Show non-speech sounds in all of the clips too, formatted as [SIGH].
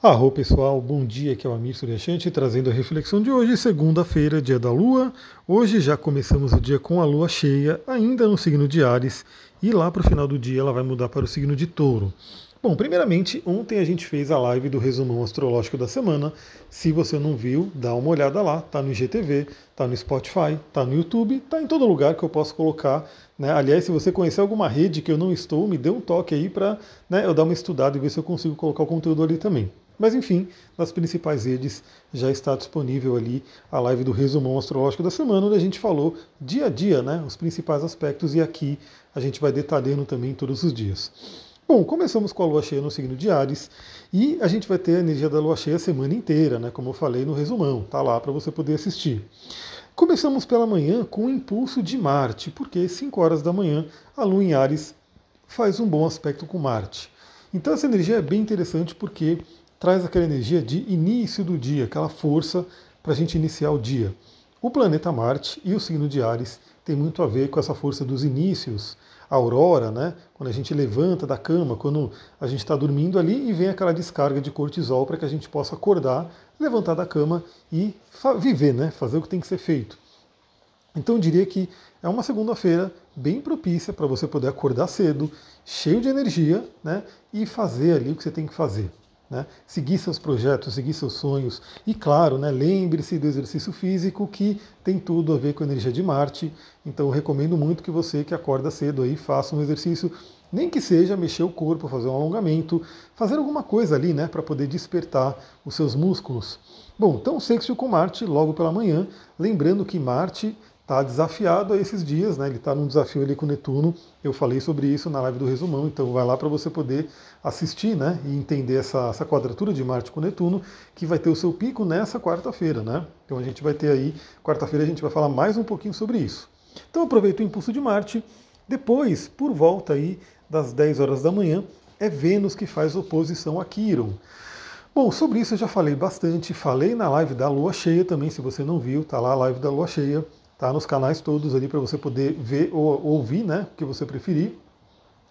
Arro pessoal, bom dia, aqui é o Amir Suryashanti trazendo a reflexão de hoje, segunda-feira, dia da Lua. Hoje já começamos o dia com a Lua cheia, ainda no signo de Ares, e lá para o final do dia ela vai mudar para o signo de Touro. Bom, primeiramente, ontem a gente fez a live do resumão astrológico da semana. Se você não viu, dá uma olhada lá, tá no IGTV, tá no Spotify, tá no YouTube, tá em todo lugar que eu posso colocar. Né? Aliás, se você conhecer alguma rede que eu não estou, me dê um toque aí para né, eu dar uma estudada e ver se eu consigo colocar o conteúdo ali também. Mas enfim, nas principais redes já está disponível ali a live do resumão astrológico da semana, onde a gente falou dia a dia, né, os principais aspectos, e aqui a gente vai detalhando também todos os dias. Bom, começamos com a lua cheia no signo de Ares e a gente vai ter a energia da lua cheia a semana inteira, né, como eu falei no resumão, tá lá para você poder assistir. Começamos pela manhã com o impulso de Marte, porque 5 horas da manhã a lua em Ares faz um bom aspecto com Marte. Então essa energia é bem interessante porque traz aquela energia de início do dia, aquela força para a gente iniciar o dia. O planeta Marte e o signo de Ares tem muito a ver com essa força dos inícios, a aurora, né? Quando a gente levanta da cama, quando a gente está dormindo ali e vem aquela descarga de cortisol para que a gente possa acordar, levantar da cama e viver, né? Fazer o que tem que ser feito. Então eu diria que é uma segunda-feira bem propícia para você poder acordar cedo, cheio de energia, né? E fazer ali o que você tem que fazer. Né? Seguir seus projetos, seguir seus sonhos. E claro, né, lembre-se do exercício físico que tem tudo a ver com a energia de Marte. Então recomendo muito que você que acorda cedo aí faça um exercício, nem que seja mexer o corpo, fazer um alongamento, fazer alguma coisa ali, né, para poder despertar os seus músculos. Bom, então sexto com Marte logo pela manhã, lembrando que Marte está desafiado a esses dias, né? Ele está num desafio ali com Netuno. Eu falei sobre isso na live do resumão, então vai lá para você poder assistir, né? E entender essa, essa quadratura de Marte com Netuno, que vai ter o seu pico nessa quarta-feira, né? Então a gente vai ter aí, quarta-feira a gente vai falar mais um pouquinho sobre isso. Então aproveita o impulso de Marte. Depois, por volta aí das 10 horas da manhã, é Vênus que faz oposição a Quiron. Bom, sobre isso eu já falei bastante, falei na live da Lua Cheia também, se você não viu, tá lá a live da Lua Cheia. Tá nos canais todos ali para você poder ver ou ouvir, né, o que você preferir.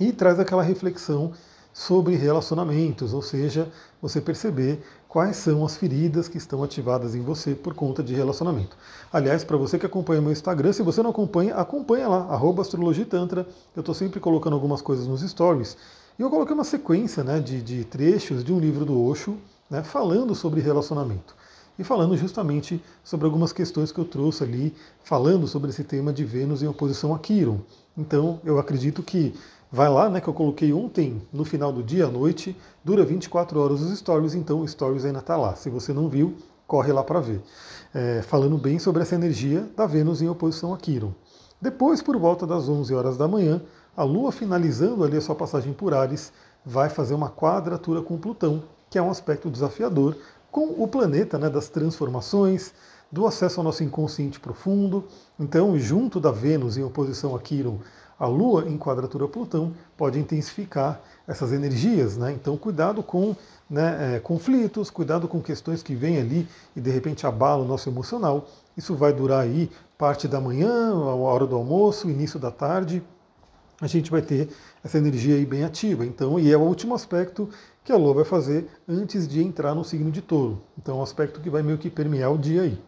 E traz aquela reflexão sobre relacionamentos, ou seja, você perceber quais são as feridas que estão ativadas em você por conta de relacionamento. Aliás, para você que acompanha meu Instagram, se você não acompanha, acompanha lá, astrologitantra. Eu estou sempre colocando algumas coisas nos stories. E eu coloquei uma sequência né, de, de trechos de um livro do Osho, né, falando sobre relacionamento e falando justamente sobre algumas questões que eu trouxe ali, falando sobre esse tema de Vênus em oposição a Quiron. Então, eu acredito que vai lá, né, que eu coloquei ontem no final do dia à noite, dura 24 horas os stories, então o stories ainda está lá. Se você não viu, corre lá para ver. É, falando bem sobre essa energia da Vênus em oposição a Quiron. Depois, por volta das 11 horas da manhã, a Lua finalizando ali a sua passagem por Ares, vai fazer uma quadratura com Plutão, que é um aspecto desafiador, com o planeta né, das transformações, do acesso ao nosso inconsciente profundo. Então, junto da Vênus em oposição a Quiron, a Lua em quadratura Plutão pode intensificar essas energias. Né? Então, cuidado com né, é, conflitos, cuidado com questões que vêm ali e de repente abalam o nosso emocional. Isso vai durar aí parte da manhã, a hora do almoço, início da tarde. A gente vai ter essa energia aí bem ativa. Então, e é o último aspecto que a Lua vai fazer antes de entrar no signo de touro. Então é um aspecto que vai meio que permear o dia aí.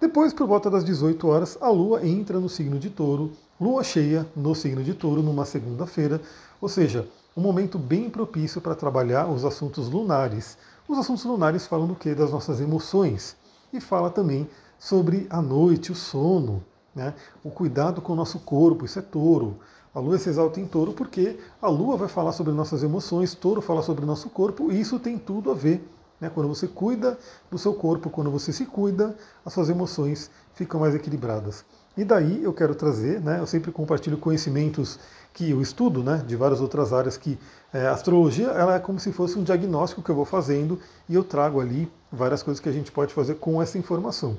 Depois, por volta das 18 horas, a Lua entra no signo de touro, Lua cheia no signo de touro numa segunda-feira, ou seja, um momento bem propício para trabalhar os assuntos lunares. Os assuntos lunares falam do que? Das nossas emoções. E fala também sobre a noite, o sono, né? o cuidado com o nosso corpo, isso é touro. A lua se exalta em touro porque a lua vai falar sobre nossas emoções, touro fala sobre nosso corpo, e isso tem tudo a ver. Né? Quando você cuida do seu corpo, quando você se cuida, as suas emoções ficam mais equilibradas. E daí eu quero trazer, né, eu sempre compartilho conhecimentos que eu estudo, né, de várias outras áreas, que é, a astrologia ela é como se fosse um diagnóstico que eu vou fazendo e eu trago ali várias coisas que a gente pode fazer com essa informação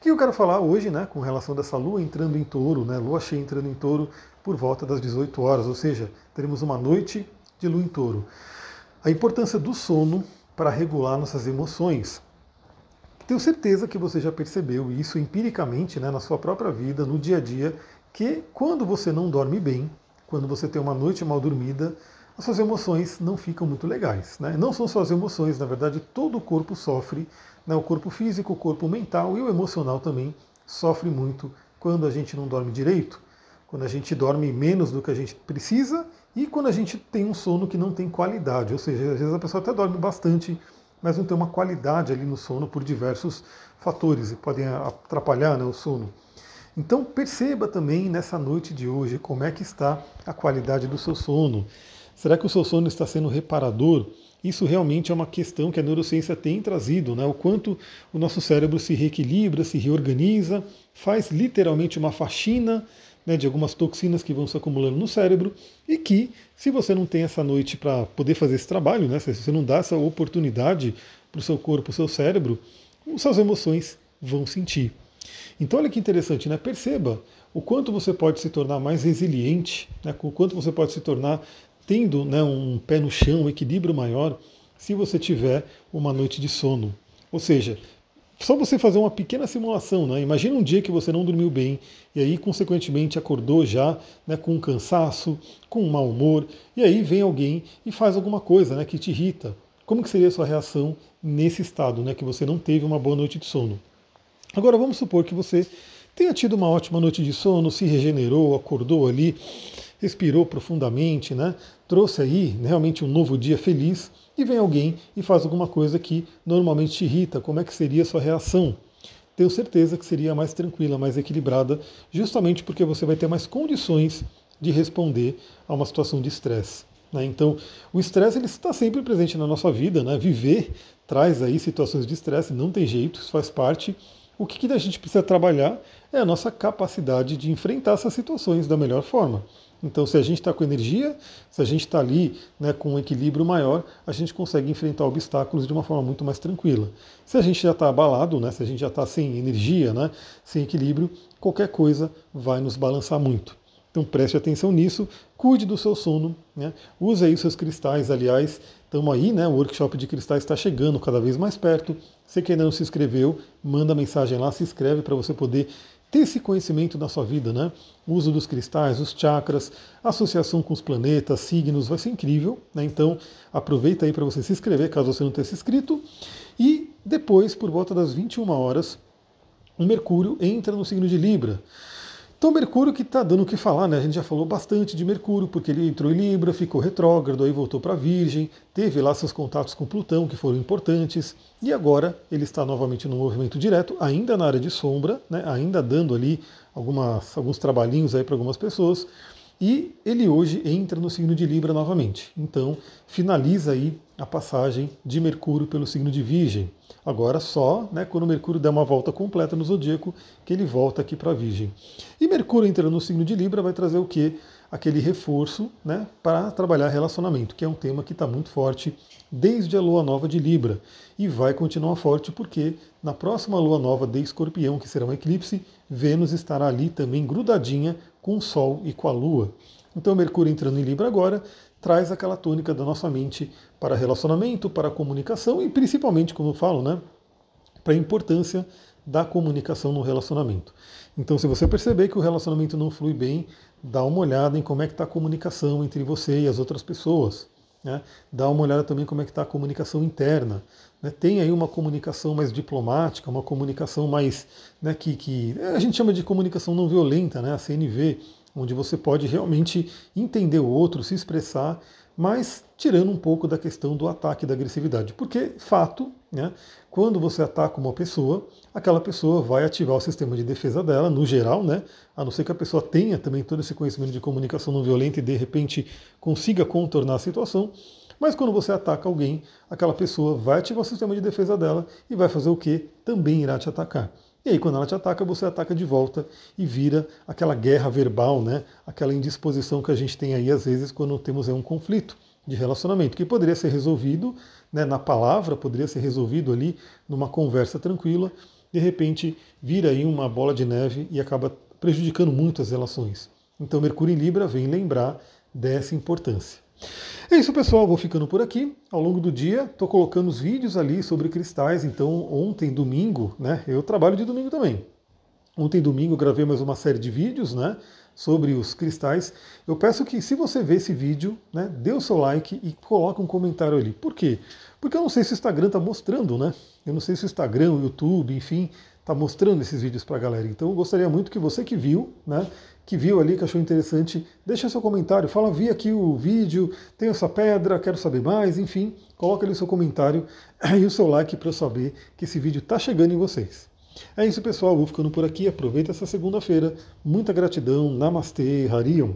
que eu quero falar hoje, né, com relação dessa lua entrando em touro, né, lua cheia entrando em touro por volta das 18 horas, ou seja, teremos uma noite de lua em touro. A importância do sono para regular nossas emoções. Tenho certeza que você já percebeu isso empiricamente né, na sua própria vida, no dia a dia, que quando você não dorme bem, quando você tem uma noite mal dormida, as suas emoções não ficam muito legais. Né? Não são só as emoções, na verdade, todo o corpo sofre, né? o corpo físico, o corpo mental e o emocional também sofre muito quando a gente não dorme direito, quando a gente dorme menos do que a gente precisa e quando a gente tem um sono que não tem qualidade. Ou seja, às vezes a pessoa até dorme bastante, mas não tem uma qualidade ali no sono por diversos fatores e podem atrapalhar né, o sono. Então perceba também nessa noite de hoje como é que está a qualidade do seu sono. Será que o seu sono está sendo reparador? Isso realmente é uma questão que a neurociência tem trazido, né? o quanto o nosso cérebro se reequilibra, se reorganiza, faz literalmente uma faxina né, de algumas toxinas que vão se acumulando no cérebro e que, se você não tem essa noite para poder fazer esse trabalho, né, se você não dá essa oportunidade para o seu corpo, para o seu cérebro, as suas emoções vão sentir. Então olha que interessante, né? Perceba o quanto você pode se tornar mais resiliente, né? o quanto você pode se tornar tendo né, um pé no chão, um equilíbrio maior, se você tiver uma noite de sono. Ou seja, só você fazer uma pequena simulação, né? Imagina um dia que você não dormiu bem e aí, consequentemente, acordou já né, com um cansaço, com um mau humor, e aí vem alguém e faz alguma coisa né, que te irrita. Como que seria a sua reação nesse estado, né, que você não teve uma boa noite de sono? Agora vamos supor que você tenha tido uma ótima noite de sono, se regenerou, acordou ali, respirou profundamente, né? Trouxe aí realmente um novo dia feliz e vem alguém e faz alguma coisa que normalmente te irrita. Como é que seria a sua reação? Tenho certeza que seria mais tranquila, mais equilibrada, justamente porque você vai ter mais condições de responder a uma situação de estresse. Né? Então, o estresse ele está sempre presente na nossa vida, né? Viver traz aí situações de estresse, não tem jeito, isso faz parte. O que, que a gente precisa trabalhar é a nossa capacidade de enfrentar essas situações da melhor forma. Então, se a gente está com energia, se a gente está ali né, com um equilíbrio maior, a gente consegue enfrentar obstáculos de uma forma muito mais tranquila. Se a gente já está abalado, né, se a gente já está sem energia, né, sem equilíbrio, qualquer coisa vai nos balançar muito. Então preste atenção nisso, cuide do seu sono, né? use aí os seus cristais, aliás, estamos aí, né? O workshop de cristais está chegando cada vez mais perto. Você que ainda não se inscreveu, manda mensagem lá, se inscreve para você poder ter esse conhecimento na sua vida, né? O uso dos cristais, os chakras, associação com os planetas, signos, vai ser incrível, né? Então aproveita aí para você se inscrever, caso você não tenha se inscrito. E depois, por volta das 21 horas, o Mercúrio entra no signo de Libra. Então Mercúrio que está dando o que falar, né? A gente já falou bastante de Mercúrio, porque ele entrou em Libra, ficou retrógrado, aí voltou para Virgem, teve lá seus contatos com Plutão, que foram importantes, e agora ele está novamente no movimento direto, ainda na área de sombra, né? ainda dando ali algumas, alguns trabalhinhos aí para algumas pessoas, e ele hoje entra no signo de Libra novamente. Então finaliza aí a passagem de Mercúrio pelo signo de Virgem. Agora só né, quando Mercúrio der uma volta completa no zodíaco que ele volta aqui para Virgem. E Mercúrio entrando no signo de Libra vai trazer o quê? Aquele reforço né, para trabalhar relacionamento, que é um tema que está muito forte desde a lua nova de Libra. E vai continuar forte porque na próxima lua nova de Escorpião, que será um eclipse, Vênus estará ali também grudadinha com o Sol e com a Lua. Então Mercúrio entrando em Libra agora traz aquela tônica da nossa mente para relacionamento, para comunicação e principalmente, como eu falo, né, para a importância da comunicação no relacionamento. Então, se você perceber que o relacionamento não flui bem, dá uma olhada em como é que está a comunicação entre você e as outras pessoas. Né? Dá uma olhada também como é que está a comunicação interna. Né? Tem aí uma comunicação mais diplomática, uma comunicação mais né, que, que a gente chama de comunicação não violenta, né? a CNV, onde você pode realmente entender o outro, se expressar, mas tirando um pouco da questão do ataque da agressividade. Porque, fato, né, quando você ataca uma pessoa, aquela pessoa vai ativar o sistema de defesa dela, no geral, né, a não ser que a pessoa tenha também todo esse conhecimento de comunicação não violenta e de repente consiga contornar a situação. Mas quando você ataca alguém, aquela pessoa vai ativar o sistema de defesa dela e vai fazer o que? Também irá te atacar. E aí, quando ela te ataca, você ataca de volta e vira aquela guerra verbal, né? aquela indisposição que a gente tem aí, às vezes, quando temos um conflito de relacionamento, que poderia ser resolvido né, na palavra, poderia ser resolvido ali numa conversa tranquila, de repente vira aí uma bola de neve e acaba prejudicando muito as relações. Então, Mercúrio em Libra vem lembrar dessa importância. É isso, pessoal. Vou ficando por aqui. Ao longo do dia, estou colocando os vídeos ali sobre cristais. Então, ontem, domingo, né? Eu trabalho de domingo também. Ontem, domingo, gravei mais uma série de vídeos, né? sobre os cristais, eu peço que se você vê esse vídeo, né, dê o seu like e coloque um comentário ali. Por quê? Porque eu não sei se o Instagram está mostrando, né? Eu não sei se o Instagram, o YouTube, enfim, está mostrando esses vídeos para a galera. Então eu gostaria muito que você que viu, né, que viu ali, que achou interessante, deixa seu comentário, fala, vi aqui o vídeo, tem essa pedra, quero saber mais, enfim, coloca ali o seu comentário [CLEARS THROAT] e o seu like para eu saber que esse vídeo está chegando em vocês. É isso, pessoal. Vou ficando por aqui. Aproveita essa segunda-feira. Muita gratidão. Namastê, Harion.